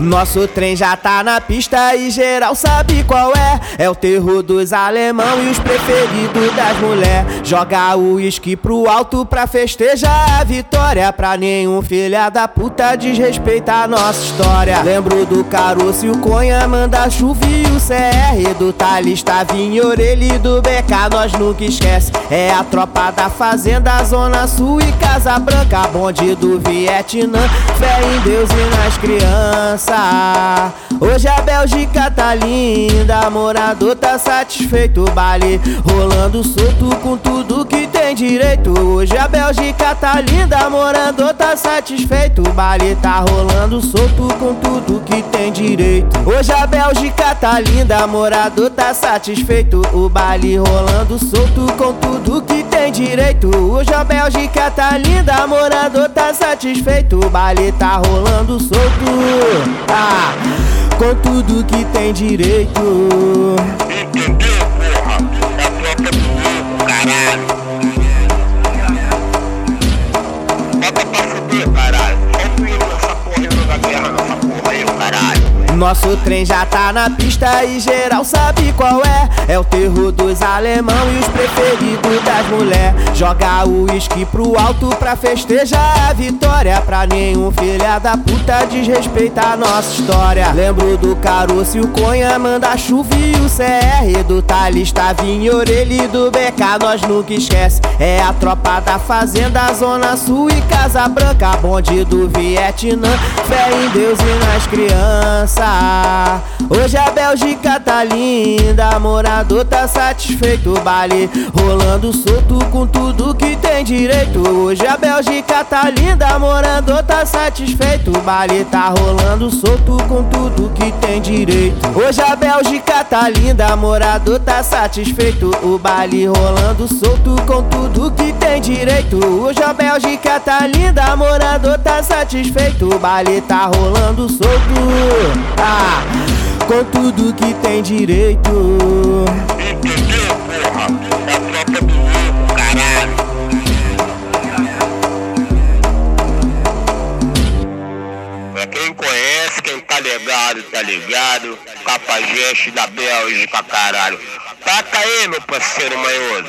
Nosso trem já tá na pista e geral sabe qual é. É o terror dos alemão e os preferidos das mulher. Joga o uísque pro alto pra festejar a vitória. Pra nenhum filha da puta desrespeitar nossa história. Lembro do caroço e o conha, manda chuva e o CR. Do Talista, vinho, orelha e do BK, nós nunca esquece. É a tropa da fazenda, Zona Sul e Casa Branca. Bonde do Vietnã, fé em Deus e nas crianças. Hoje a Bélgica tá linda, morador tá satisfeito. Baile rolando solto com tudo que tem direito. Hoje a Bélgica tá linda, morador tá satisfeito. Baile tá rolando solto com tudo que tem direito. Hoje a Bélgica tá linda, morador tá satisfeito. O baile rolando solto com tudo que tem direito. Hoje a Bélgica tá linda, morador satisfeito. O baile tá rolando solto. Ah, com tudo que tem direito. Entendeu, Nosso trem já tá na pista e geral sabe qual é. É o terror dos alemão e os preferidos das mulher. Joga o uísque pro alto pra festejar a vitória. Pra nenhum filha da puta desrespeitar nossa história. Lembro do caroço e o conha, manda chuva e o CR. Do Talista, vinho, orelha e do BK, nós nunca esquece. É a tropa da fazenda, Zona Sul e Casa Branca. Bonde do Vietnã, fé em Deus e nas crianças. Hoje a Bélgica tá linda, morador tá satisfeito. Baile rolando solto com tudo que tem direito. Hoje a Bélgica tá linda, morador tá satisfeito. Baile tá rolando solto com tudo que tem direito. Hoje a Bélgica tá linda, morador tá satisfeito. O baile rolando solto com tudo que tem direito. Hoje a Bélgica tá linda, morador tá satisfeito. O baile tá rolando solto. Com tudo que tem direito. Entendeu, porra? É a tropa do louco, caralho. Quem conhece, quem tá ligado, tá ligado. Da Bélgica, caralho. Taca aí, meu parceiro manhoso.